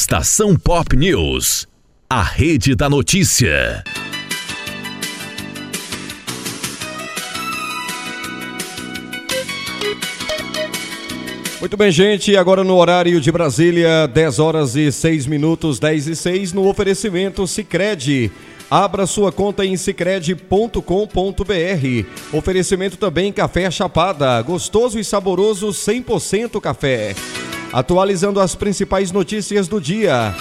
Estação Pop News, a rede da notícia. Muito bem, gente. Agora no horário de Brasília, 10 horas e 6 minutos, 10 e 6, no oferecimento Cicred. Abra sua conta em cicred.com.br. Oferecimento também Café Chapada, gostoso e saboroso 100% café. Atualizando as principais notícias do dia.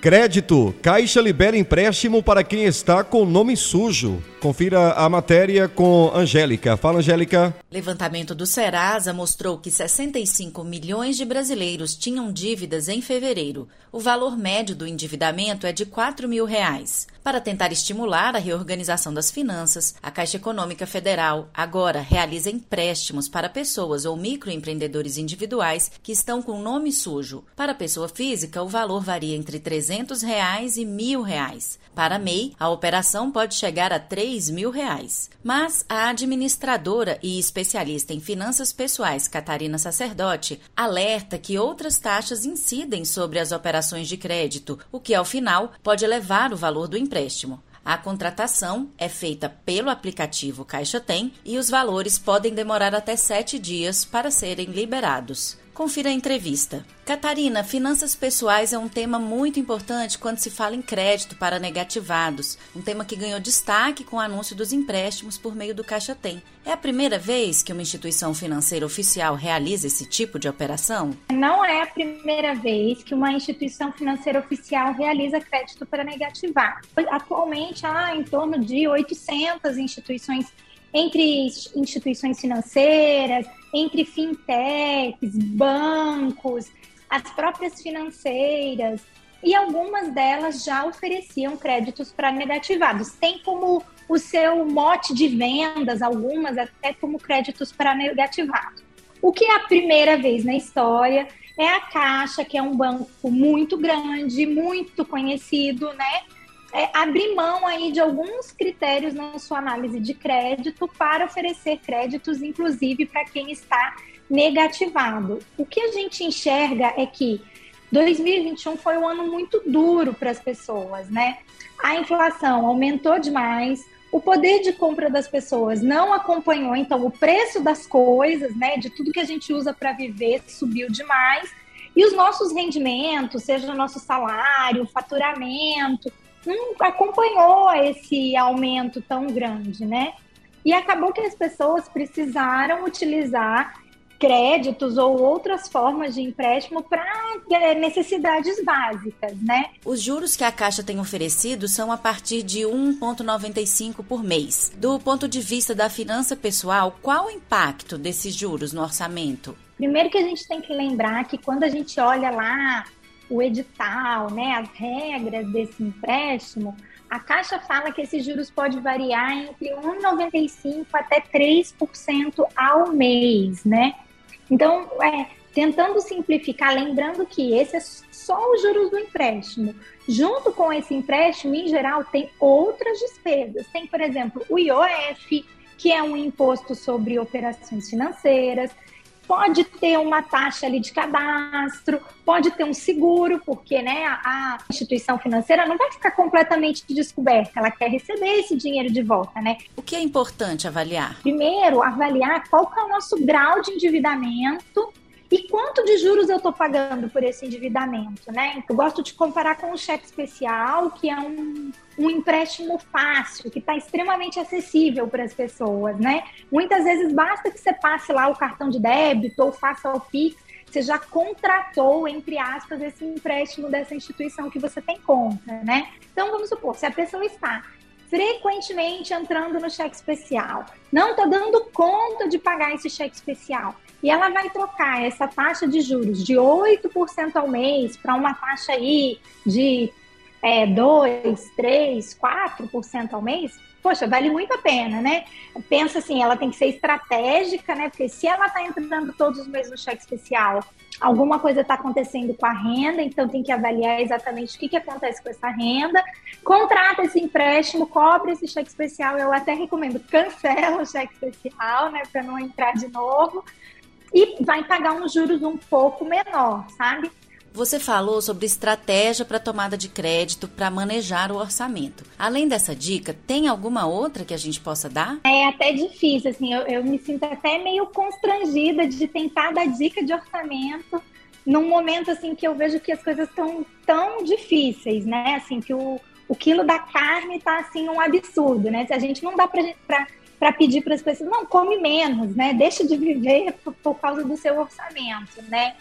Crédito. Caixa libera empréstimo para quem está com nome sujo. Confira a matéria com Angélica. Fala, Angélica. Levantamento do Serasa mostrou que 65 milhões de brasileiros tinham dívidas em fevereiro. O valor médio do endividamento é de 4 mil reais. Para tentar estimular a reorganização das finanças, a Caixa Econômica Federal agora realiza empréstimos para pessoas ou microempreendedores individuais que estão com nome sujo. Para pessoa física, o valor varia entre 300 reais e 1.000. Reais. Para MEI, a operação pode chegar a R$ 3 mil. Reais. Mas a administradora e especialista em finanças pessoais Catarina Sacerdote alerta que outras taxas incidem sobre as operações de crédito, o que ao final pode elevar o valor do empréstimo. A contratação é feita pelo aplicativo Caixa Tem e os valores podem demorar até sete dias para serem liberados. Confira a entrevista. Catarina, finanças pessoais é um tema muito importante quando se fala em crédito para negativados, um tema que ganhou destaque com o anúncio dos empréstimos por meio do Caixa Tem. É a primeira vez que uma instituição financeira oficial realiza esse tipo de operação? Não é a primeira vez que uma instituição financeira oficial realiza crédito para negativar. Atualmente há em torno de 800 instituições entre instituições financeiras, entre fintechs, bancos, as próprias financeiras, e algumas delas já ofereciam créditos para negativados. Tem como o seu mote de vendas, algumas até como créditos para negativados. O que é a primeira vez na história é a Caixa, que é um banco muito grande, muito conhecido, né? É, abrir mão aí de alguns critérios na sua análise de crédito para oferecer créditos, inclusive para quem está negativado. O que a gente enxerga é que 2021 foi um ano muito duro para as pessoas, né? A inflação aumentou demais, o poder de compra das pessoas não acompanhou, então o preço das coisas, né, de tudo que a gente usa para viver subiu demais. E os nossos rendimentos, seja o nosso salário, faturamento, não acompanhou esse aumento tão grande, né? E acabou que as pessoas precisaram utilizar créditos ou outras formas de empréstimo para é, necessidades básicas, né? Os juros que a Caixa tem oferecido são a partir de 1,95 por mês. Do ponto de vista da finança pessoal, qual o impacto desses juros no orçamento? Primeiro que a gente tem que lembrar que quando a gente olha lá o edital, né, as regras desse empréstimo, a Caixa fala que esses juros pode variar entre 1,95% até 3% ao mês, né? Então, é, tentando simplificar, lembrando que esse é só os juros do empréstimo. Junto com esse empréstimo, em geral, tem outras despesas. Tem, por exemplo, o IOF, que é um imposto sobre operações financeiras, pode ter uma taxa ali de cadastro, pode ter um seguro, porque né, a, instituição financeira não vai ficar completamente descoberta, ela quer receber esse dinheiro de volta, né? O que é importante avaliar? Primeiro, avaliar qual é o nosso grau de endividamento e quanto de juros eu estou pagando por esse endividamento, né? Eu gosto de comparar com o cheque especial, que é um, um empréstimo fácil, que está extremamente acessível para as pessoas, né? Muitas vezes basta que você passe lá o cartão de débito ou faça o Pix, você já contratou, entre aspas, esse empréstimo dessa instituição que você tem conta, né? Então, vamos supor, se a pessoa está frequentemente entrando no cheque especial, não está dando conta de pagar esse cheque especial, e ela vai trocar essa taxa de juros de 8% ao mês para uma taxa aí de é, 2, 3, 4% ao mês, poxa, vale muito a pena, né? Pensa assim, ela tem que ser estratégica, né? Porque se ela está entrando todos os meses no cheque especial, alguma coisa está acontecendo com a renda, então tem que avaliar exatamente o que, que acontece com essa renda. Contrata esse empréstimo, cobre esse cheque especial. Eu até recomendo, cancela o cheque especial, né? Para não entrar de novo e vai pagar uns juros um pouco menor, sabe? Você falou sobre estratégia para tomada de crédito para manejar o orçamento. Além dessa dica, tem alguma outra que a gente possa dar? É até difícil, assim, eu, eu me sinto até meio constrangida de tentar dar dica de orçamento num momento assim que eu vejo que as coisas estão tão difíceis, né? Assim, que o, o quilo da carne está assim um absurdo, né? Se a gente não dá para pedir para as pessoas, não, come menos, né? Deixa de viver por, por causa do seu orçamento, né?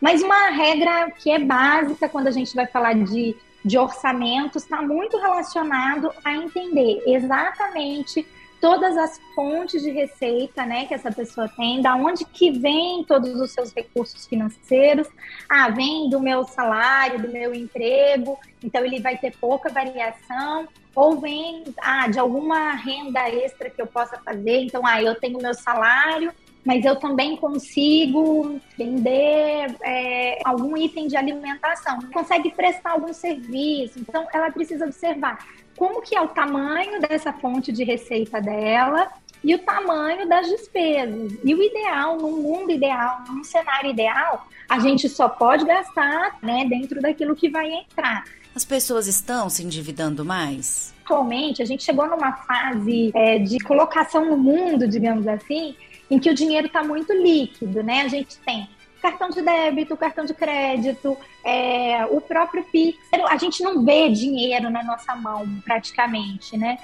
Mas uma regra que é básica quando a gente vai falar de, de orçamentos está muito relacionado a entender exatamente todas as fontes de receita, né, que essa pessoa tem, da onde que vem todos os seus recursos financeiros. Ah, vem do meu salário, do meu emprego, então ele vai ter pouca variação, ou vem ah, de alguma renda extra que eu possa fazer. Então, ah, eu tenho meu salário, mas eu também consigo vender é, algum item de alimentação, consegue prestar algum serviço. Então, ela precisa observar como que é o tamanho dessa fonte de receita dela e o tamanho das despesas. E o ideal, num mundo ideal, num cenário ideal, a gente só pode gastar né, dentro daquilo que vai entrar. As pessoas estão se endividando mais? Atualmente, a gente chegou numa fase é, de colocação no mundo, digamos assim, em que o dinheiro está muito líquido, né? A gente tem cartão de débito, cartão de crédito, é, o próprio Pix. A gente não vê dinheiro na nossa mão, praticamente, né?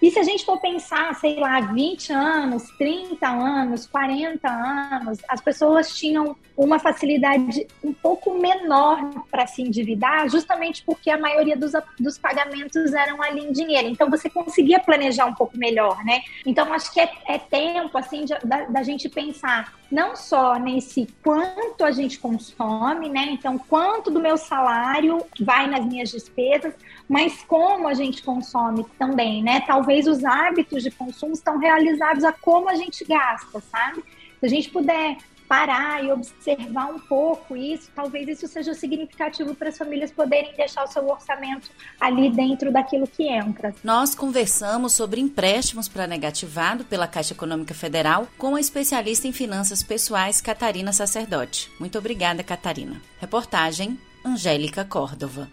E se a gente for pensar, sei lá, 20 anos, 30 anos, 40 anos, as pessoas tinham uma facilidade um pouco menor para se endividar, justamente porque a maioria dos, dos pagamentos eram ali em dinheiro. Então você conseguia planejar um pouco melhor, né? Então acho que é, é tempo assim de, da, da gente pensar não só nesse quanto a gente consome, né? Então, quanto do meu salário vai nas minhas despesas, mas como a gente consome também, né? Talvez os hábitos de consumo estão realizados a como a gente gasta, sabe? Se a gente puder parar e observar um pouco isso, talvez isso seja significativo para as famílias poderem deixar o seu orçamento ali dentro daquilo que entra. Nós conversamos sobre empréstimos para negativado pela Caixa Econômica Federal com a especialista em finanças pessoais Catarina Sacerdote. Muito obrigada, Catarina. Reportagem Angélica Córdova.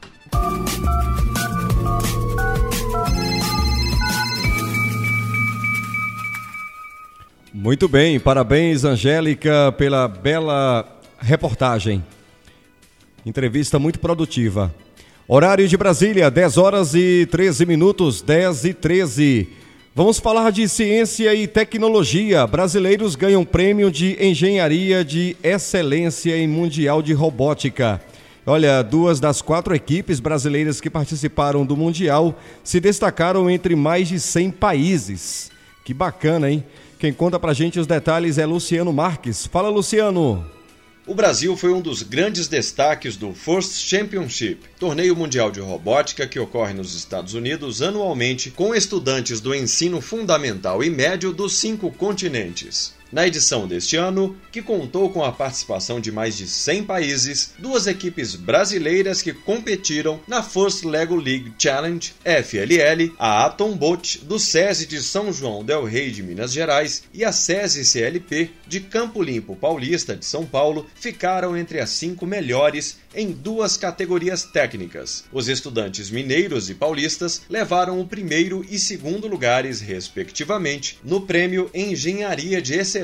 Muito bem, parabéns, Angélica, pela bela reportagem. Entrevista muito produtiva. Horário de Brasília, 10 horas e 13 minutos, 10 e 13. Vamos falar de ciência e tecnologia. Brasileiros ganham prêmio de engenharia de excelência em Mundial de Robótica. Olha, duas das quatro equipes brasileiras que participaram do Mundial se destacaram entre mais de 100 países. Que bacana, hein? Quem conta pra gente os detalhes é Luciano Marques. Fala, Luciano. O Brasil foi um dos grandes destaques do First Championship, torneio mundial de robótica que ocorre nos Estados Unidos anualmente com estudantes do ensino fundamental e médio dos cinco continentes. Na edição deste ano, que contou com a participação de mais de 100 países, duas equipes brasileiras que competiram na First Lego League Challenge FLL, a Atom Boat do SESI de São João del Rei de Minas Gerais e a SESI CLP de Campo Limpo Paulista de São Paulo, ficaram entre as cinco melhores em duas categorias técnicas. Os estudantes mineiros e paulistas levaram o primeiro e segundo lugares, respectivamente, no prêmio Engenharia de Excelência.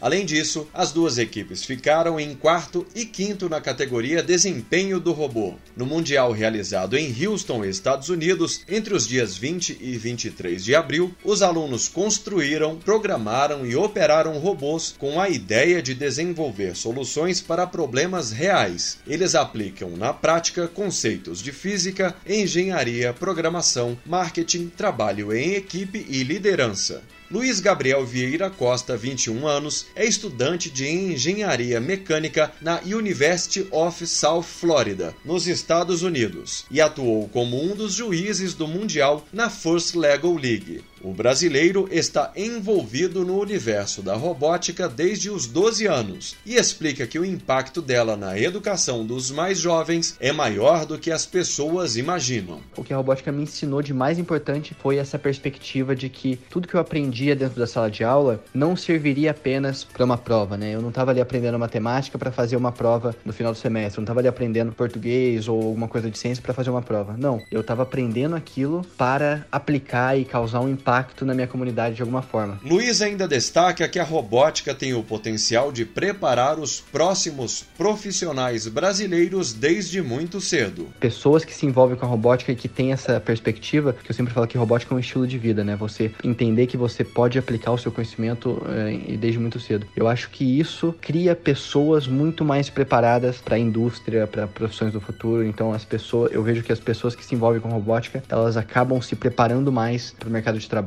Além disso, as duas equipes ficaram em quarto e quinto na categoria Desempenho do Robô. No Mundial realizado em Houston, Estados Unidos, entre os dias 20 e 23 de abril, os alunos construíram, programaram e operaram robôs com a ideia de desenvolver soluções para problemas reais. Eles aplicam na prática conceitos de física, engenharia, programação, marketing, trabalho em equipe e liderança. Luiz Gabriel Vieira Costa, 21 anos, é estudante de engenharia mecânica na University of South Florida, nos Estados Unidos, e atuou como um dos juízes do Mundial na First Lego League. O brasileiro está envolvido no universo da robótica desde os 12 anos e explica que o impacto dela na educação dos mais jovens é maior do que as pessoas imaginam. O que a robótica me ensinou de mais importante foi essa perspectiva de que tudo que eu aprendia dentro da sala de aula não serviria apenas para uma prova, né? Eu não estava ali aprendendo matemática para fazer uma prova no final do semestre, eu não estava ali aprendendo português ou alguma coisa de ciência para fazer uma prova. Não, eu estava aprendendo aquilo para aplicar e causar um impacto na minha comunidade de alguma forma. Luiz ainda destaca que a robótica tem o potencial de preparar os próximos profissionais brasileiros desde muito cedo. Pessoas que se envolvem com a robótica e que têm essa perspectiva, que eu sempre falo que robótica é um estilo de vida, né? Você entender que você pode aplicar o seu conhecimento é, desde muito cedo. Eu acho que isso cria pessoas muito mais preparadas para a indústria, para profissões do futuro. Então, as pessoas, eu vejo que as pessoas que se envolvem com robótica, elas acabam se preparando mais para o mercado de trabalho,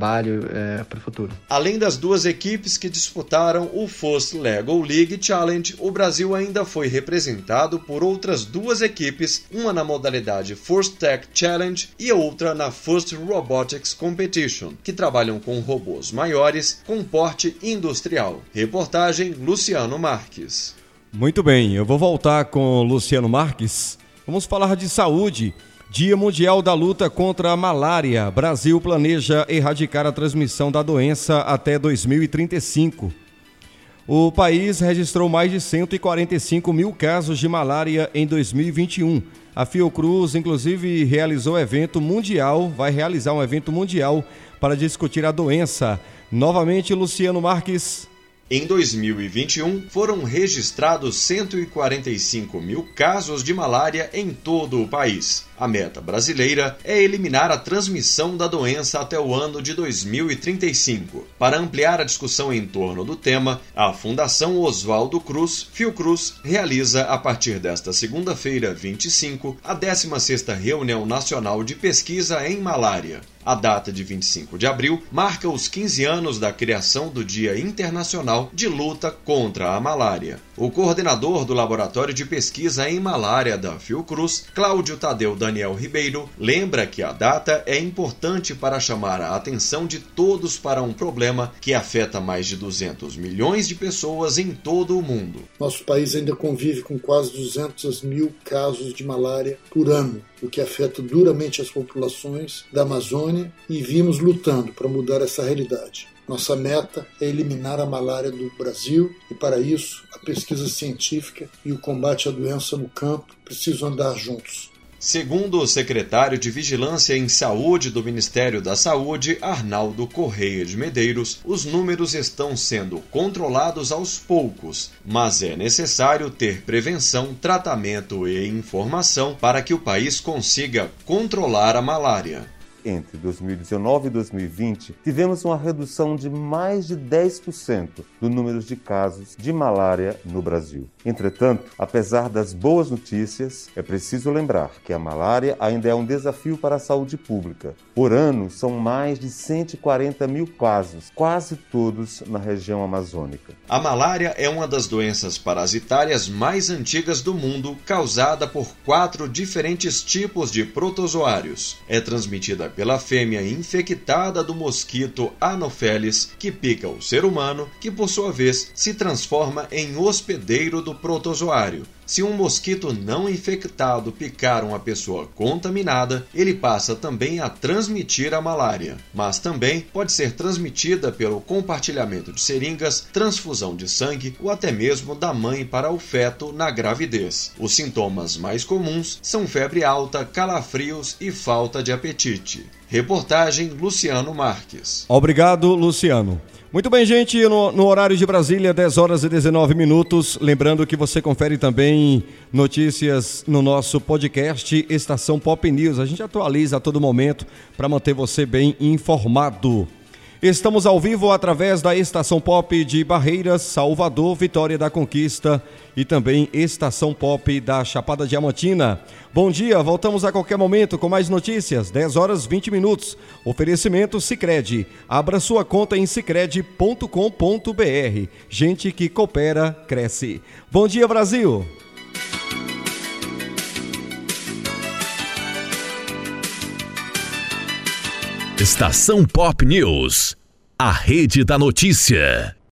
é, para o futuro. Além das duas equipes que disputaram o FOSS Lego League Challenge, o Brasil ainda foi representado por outras duas equipes, uma na modalidade First Tech Challenge e outra na First Robotics Competition, que trabalham com robôs maiores com porte industrial. Reportagem Luciano Marques. Muito bem, eu vou voltar com Luciano Marques. Vamos falar de saúde. Dia Mundial da Luta contra a Malária. Brasil planeja erradicar a transmissão da doença até 2035. O país registrou mais de 145 mil casos de malária em 2021. A Fiocruz, inclusive, realizou evento mundial, vai realizar um evento mundial para discutir a doença. Novamente, Luciano Marques. Em 2021, foram registrados 145 mil casos de malária em todo o país. A meta brasileira é eliminar a transmissão da doença até o ano de 2035. Para ampliar a discussão em torno do tema, a Fundação Oswaldo Cruz, Fiocruz, realiza a partir desta segunda-feira, 25, a 16ª Reunião Nacional de Pesquisa em Malária. A data de 25 de abril marca os 15 anos da criação do Dia Internacional de Luta contra a Malária. O coordenador do Laboratório de Pesquisa em Malária da Fiocruz, Cláudio Tadeu Daniel Ribeiro, lembra que a data é importante para chamar a atenção de todos para um problema que afeta mais de 200 milhões de pessoas em todo o mundo. Nosso país ainda convive com quase 200 mil casos de malária por ano, o que afeta duramente as populações da Amazônia e vimos lutando para mudar essa realidade. Nossa meta é eliminar a malária do Brasil e, para isso, a pesquisa científica e o combate à doença no campo precisam andar juntos. Segundo o secretário de Vigilância em Saúde do Ministério da Saúde, Arnaldo Correia de Medeiros, os números estão sendo controlados aos poucos, mas é necessário ter prevenção, tratamento e informação para que o país consiga controlar a malária entre 2019 e 2020, tivemos uma redução de mais de 10% do número de casos de malária no Brasil. Entretanto, apesar das boas notícias, é preciso lembrar que a malária ainda é um desafio para a saúde pública. Por ano, são mais de 140 mil casos, quase todos na região amazônica. A malária é uma das doenças parasitárias mais antigas do mundo, causada por quatro diferentes tipos de protozoários. É transmitida pela fêmea infectada do mosquito Anopheles, que pica o ser humano, que por sua vez se transforma em hospedeiro do protozoário. Se um mosquito não infectado picar uma pessoa contaminada, ele passa também a transmitir a malária, mas também pode ser transmitida pelo compartilhamento de seringas, transfusão de sangue ou até mesmo da mãe para o feto na gravidez. Os sintomas mais comuns são febre alta, calafrios e falta de apetite. Reportagem Luciano Marques. Obrigado, Luciano. Muito bem, gente, no, no, horário de Brasília, 10 horas e 19 minutos. Lembrando que você confere também notícias no nosso podcast Estação Pop News. A gente atualiza a todo momento para manter você bem informado. Estamos ao vivo através da Estação Pop de Barreiras, Salvador, Vitória da Conquista e também Estação Pop da Chapada Diamantina. Bom dia, voltamos a qualquer momento com mais notícias, 10 horas 20 minutos. Oferecimento Sicredi. Abra sua conta em sicredi.com.br. Gente que coopera cresce. Bom dia, Brasil. Estação Pop News. A rede da notícia.